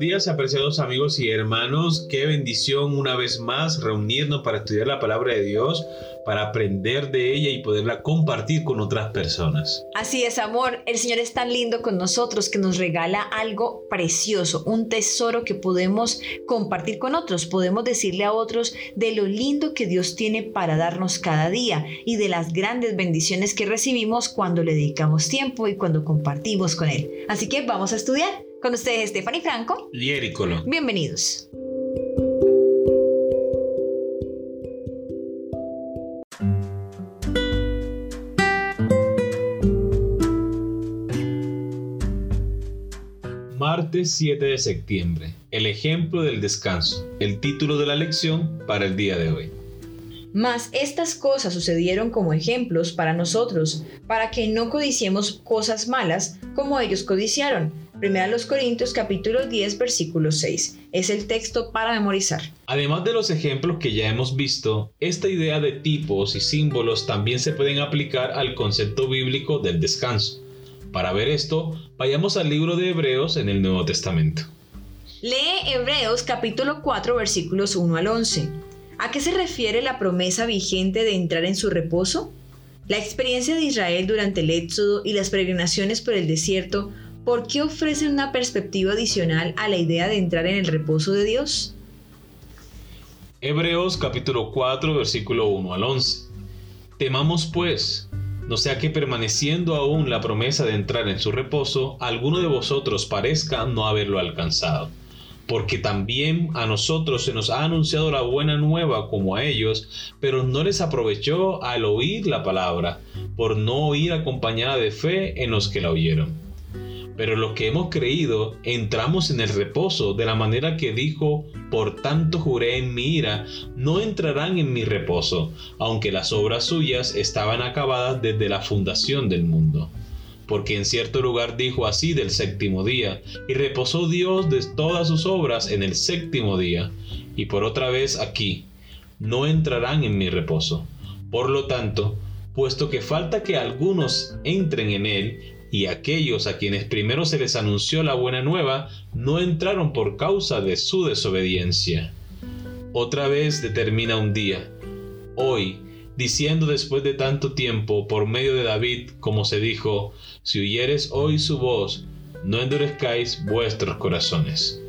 días, apreciados amigos y hermanos. Qué bendición una vez más reunirnos para estudiar la palabra de Dios, para aprender de ella y poderla compartir con otras personas. Así es, amor. El Señor es tan lindo con nosotros que nos regala algo precioso, un tesoro que podemos compartir con otros. Podemos decirle a otros de lo lindo que Dios tiene para darnos cada día y de las grandes bendiciones que recibimos cuando le dedicamos tiempo y cuando compartimos con Él. Así que vamos a estudiar. Con ustedes, Stephanie Franco. Y Ericolo. Bienvenidos. Martes 7 de septiembre. El ejemplo del descanso. El título de la lección para el día de hoy. Mas estas cosas sucedieron como ejemplos para nosotros, para que no codiciemos cosas malas como ellos codiciaron. Primera los Corintios capítulo 10 versículo 6. Es el texto para memorizar. Además de los ejemplos que ya hemos visto, esta idea de tipos y símbolos también se pueden aplicar al concepto bíblico del descanso. Para ver esto, vayamos al libro de Hebreos en el Nuevo Testamento. Lee Hebreos capítulo 4 versículos 1 al 11. ¿A qué se refiere la promesa vigente de entrar en su reposo? La experiencia de Israel durante el éxodo y las peregrinaciones por el desierto ¿por qué ofrecen una perspectiva adicional a la idea de entrar en el reposo de Dios? Hebreos capítulo 4 versículo 1 al 11. Temamos pues, no sea que permaneciendo aún la promesa de entrar en su reposo, alguno de vosotros parezca no haberlo alcanzado. Porque también a nosotros se nos ha anunciado la buena nueva como a ellos, pero no les aprovechó al oír la palabra, por no oír acompañada de fe en los que la oyeron pero los que hemos creído entramos en el reposo de la manera que dijo, por tanto juré en mi ira, no entrarán en mi reposo, aunque las obras suyas estaban acabadas desde la fundación del mundo. Porque en cierto lugar dijo así del séptimo día, y reposó Dios de todas sus obras en el séptimo día, y por otra vez aquí, no entrarán en mi reposo. Por lo tanto, puesto que falta que algunos entren en él, y aquellos a quienes primero se les anunció la buena nueva no entraron por causa de su desobediencia. Otra vez determina un día, hoy, diciendo después de tanto tiempo por medio de David, como se dijo, si oyeres hoy su voz, no endurezcáis vuestros corazones.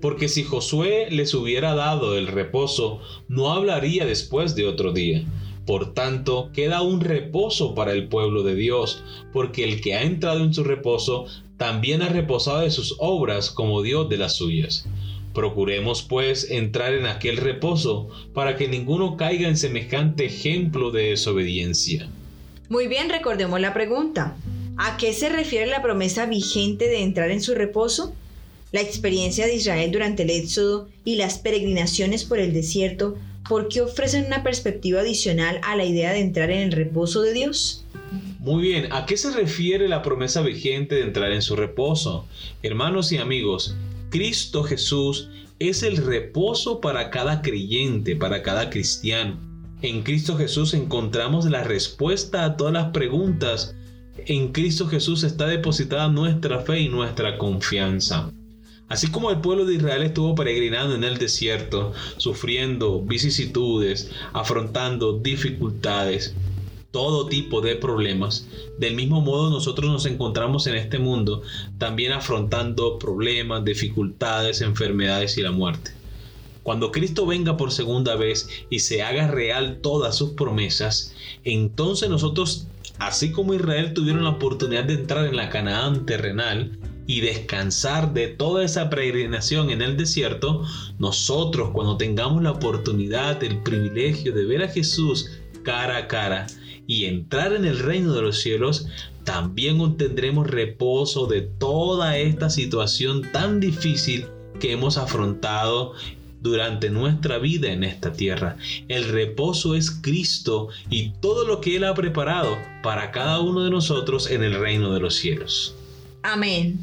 Porque si Josué les hubiera dado el reposo, no hablaría después de otro día por tanto, queda un reposo para el pueblo de Dios, porque el que ha entrado en su reposo también ha reposado de sus obras como Dios de las suyas. Procuremos pues entrar en aquel reposo para que ninguno caiga en semejante ejemplo de desobediencia. Muy bien, recordemos la pregunta. ¿A qué se refiere la promesa vigente de entrar en su reposo? La experiencia de Israel durante el Éxodo y las peregrinaciones por el desierto ¿por qué ofrecen una perspectiva adicional a la idea de entrar en el reposo de Dios? Muy bien, ¿a qué se refiere la promesa vigente de entrar en su reposo? Hermanos y amigos, Cristo Jesús es el reposo para cada creyente, para cada cristiano. En Cristo Jesús encontramos la respuesta a todas las preguntas. En Cristo Jesús está depositada nuestra fe y nuestra confianza. Así como el pueblo de Israel estuvo peregrinando en el desierto, sufriendo vicisitudes, afrontando dificultades, todo tipo de problemas, del mismo modo nosotros nos encontramos en este mundo también afrontando problemas, dificultades, enfermedades y la muerte. Cuando Cristo venga por segunda vez y se haga real todas sus promesas, entonces nosotros, así como Israel tuvieron la oportunidad de entrar en la Canaán terrenal, y descansar de toda esa peregrinación en el desierto, nosotros cuando tengamos la oportunidad, el privilegio de ver a Jesús cara a cara y entrar en el reino de los cielos, también obtendremos reposo de toda esta situación tan difícil que hemos afrontado durante nuestra vida en esta tierra. El reposo es Cristo y todo lo que Él ha preparado para cada uno de nosotros en el reino de los cielos. Amén.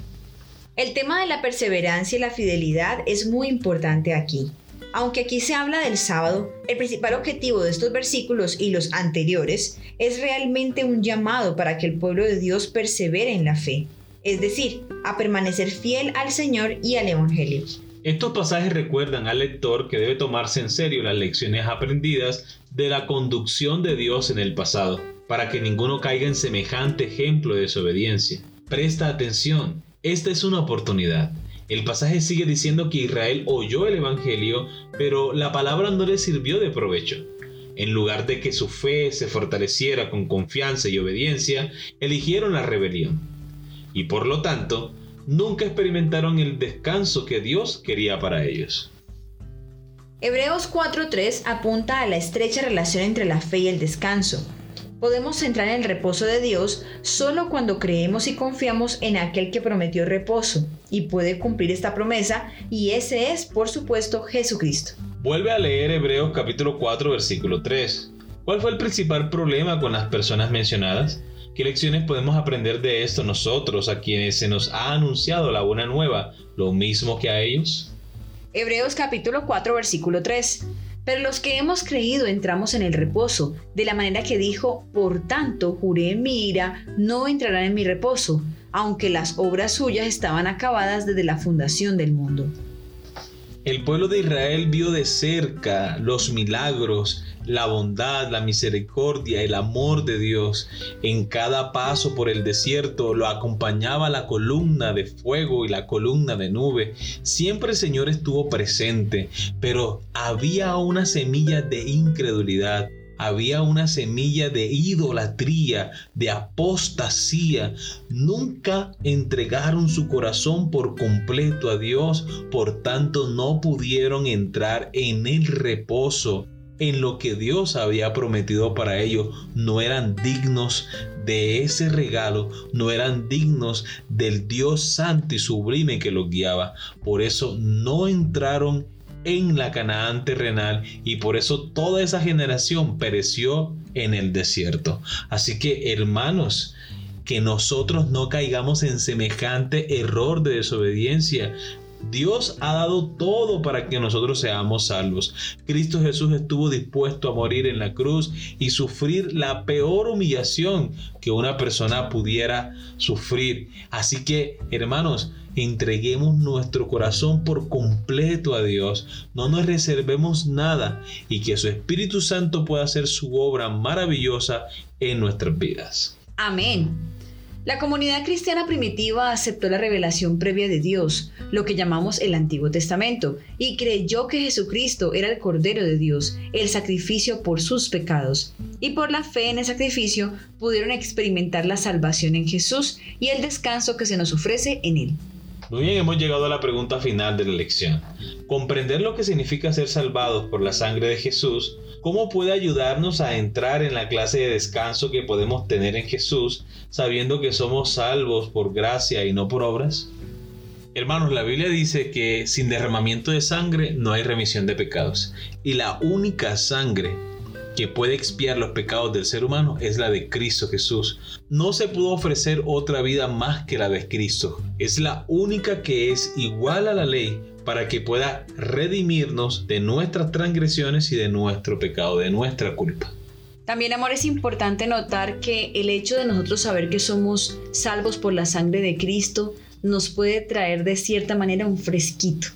El tema de la perseverancia y la fidelidad es muy importante aquí. Aunque aquí se habla del sábado, el principal objetivo de estos versículos y los anteriores es realmente un llamado para que el pueblo de Dios persevere en la fe. es decir, a permanecer fiel al Señor y al Evangelio. Estos pasajes recuerdan al lector que debe tomarse en serio las lecciones aprendidas de la conducción de Dios en el pasado, para que ninguno caiga en semejante ejemplo de desobediencia. Presta atención, esta es una oportunidad. El pasaje sigue diciendo que Israel oyó el Evangelio, pero la palabra no le sirvió de provecho. En lugar de que su fe se fortaleciera con confianza y obediencia, eligieron la rebelión. Y por lo tanto, nunca experimentaron el descanso que Dios quería para ellos. Hebreos 4.3 apunta a la estrecha relación entre la fe y el descanso. Podemos entrar en el reposo de Dios solo cuando creemos y confiamos en aquel que prometió reposo y puede cumplir esta promesa y ese es, por supuesto, Jesucristo. Vuelve a leer Hebreos capítulo 4 versículo 3. ¿Cuál fue el principal problema con las personas mencionadas? ¿Qué lecciones podemos aprender de esto nosotros a quienes se nos ha anunciado la buena nueva, lo mismo que a ellos? Hebreos capítulo 4 versículo 3. Pero los que hemos creído entramos en el reposo, de la manera que dijo, por tanto juré en mi ira, no entrarán en mi reposo, aunque las obras suyas estaban acabadas desde la fundación del mundo. El pueblo de Israel vio de cerca los milagros, la bondad, la misericordia, el amor de Dios. En cada paso por el desierto lo acompañaba la columna de fuego y la columna de nube. Siempre el Señor estuvo presente, pero había una semilla de incredulidad había una semilla de idolatría, de apostasía. Nunca entregaron su corazón por completo a Dios, por tanto no pudieron entrar en el reposo en lo que Dios había prometido para ellos, no eran dignos de ese regalo, no eran dignos del Dios santo y sublime que los guiaba. Por eso no entraron en la Canaán terrenal y por eso toda esa generación pereció en el desierto. Así que hermanos, que nosotros no caigamos en semejante error de desobediencia. Dios ha dado todo para que nosotros seamos salvos. Cristo Jesús estuvo dispuesto a morir en la cruz y sufrir la peor humillación que una persona pudiera sufrir. Así que, hermanos, entreguemos nuestro corazón por completo a Dios, no nos reservemos nada y que su Espíritu Santo pueda hacer su obra maravillosa en nuestras vidas. Amén. La comunidad cristiana primitiva aceptó la revelación previa de Dios, lo que llamamos el Antiguo Testamento, y creyó que Jesucristo era el Cordero de Dios, el sacrificio por sus pecados. Y por la fe en el sacrificio pudieron experimentar la salvación en Jesús y el descanso que se nos ofrece en Él. Muy bien, hemos llegado a la pregunta final de la lección. Comprender lo que significa ser salvados por la sangre de Jesús, ¿cómo puede ayudarnos a entrar en la clase de descanso que podemos tener en Jesús, sabiendo que somos salvos por gracia y no por obras? Hermanos, la Biblia dice que sin derramamiento de sangre no hay remisión de pecados. Y la única sangre que puede expiar los pecados del ser humano es la de Cristo Jesús. No se pudo ofrecer otra vida más que la de Cristo. Es la única que es igual a la ley para que pueda redimirnos de nuestras transgresiones y de nuestro pecado, de nuestra culpa. También, amor, es importante notar que el hecho de nosotros saber que somos salvos por la sangre de Cristo nos puede traer de cierta manera un fresquito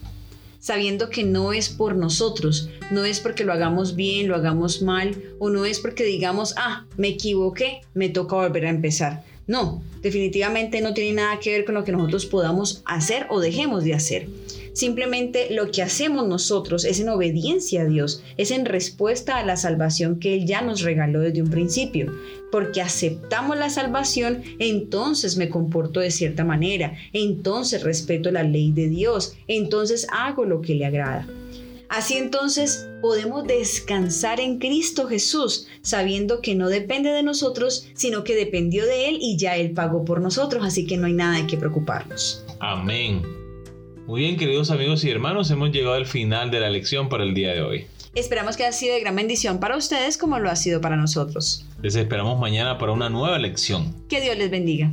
sabiendo que no es por nosotros, no es porque lo hagamos bien, lo hagamos mal, o no es porque digamos, ah, me equivoqué, me toca volver a empezar. No, definitivamente no tiene nada que ver con lo que nosotros podamos hacer o dejemos de hacer. Simplemente lo que hacemos nosotros es en obediencia a Dios, es en respuesta a la salvación que Él ya nos regaló desde un principio. Porque aceptamos la salvación, entonces me comporto de cierta manera, entonces respeto la ley de Dios, entonces hago lo que le agrada. Así entonces podemos descansar en Cristo Jesús, sabiendo que no depende de nosotros, sino que dependió de Él y ya Él pagó por nosotros, así que no hay nada de que preocuparnos. Amén. Muy bien, queridos amigos y hermanos, hemos llegado al final de la lección para el día de hoy. Esperamos que haya sido de gran bendición para ustedes como lo ha sido para nosotros. Les esperamos mañana para una nueva lección. Que Dios les bendiga.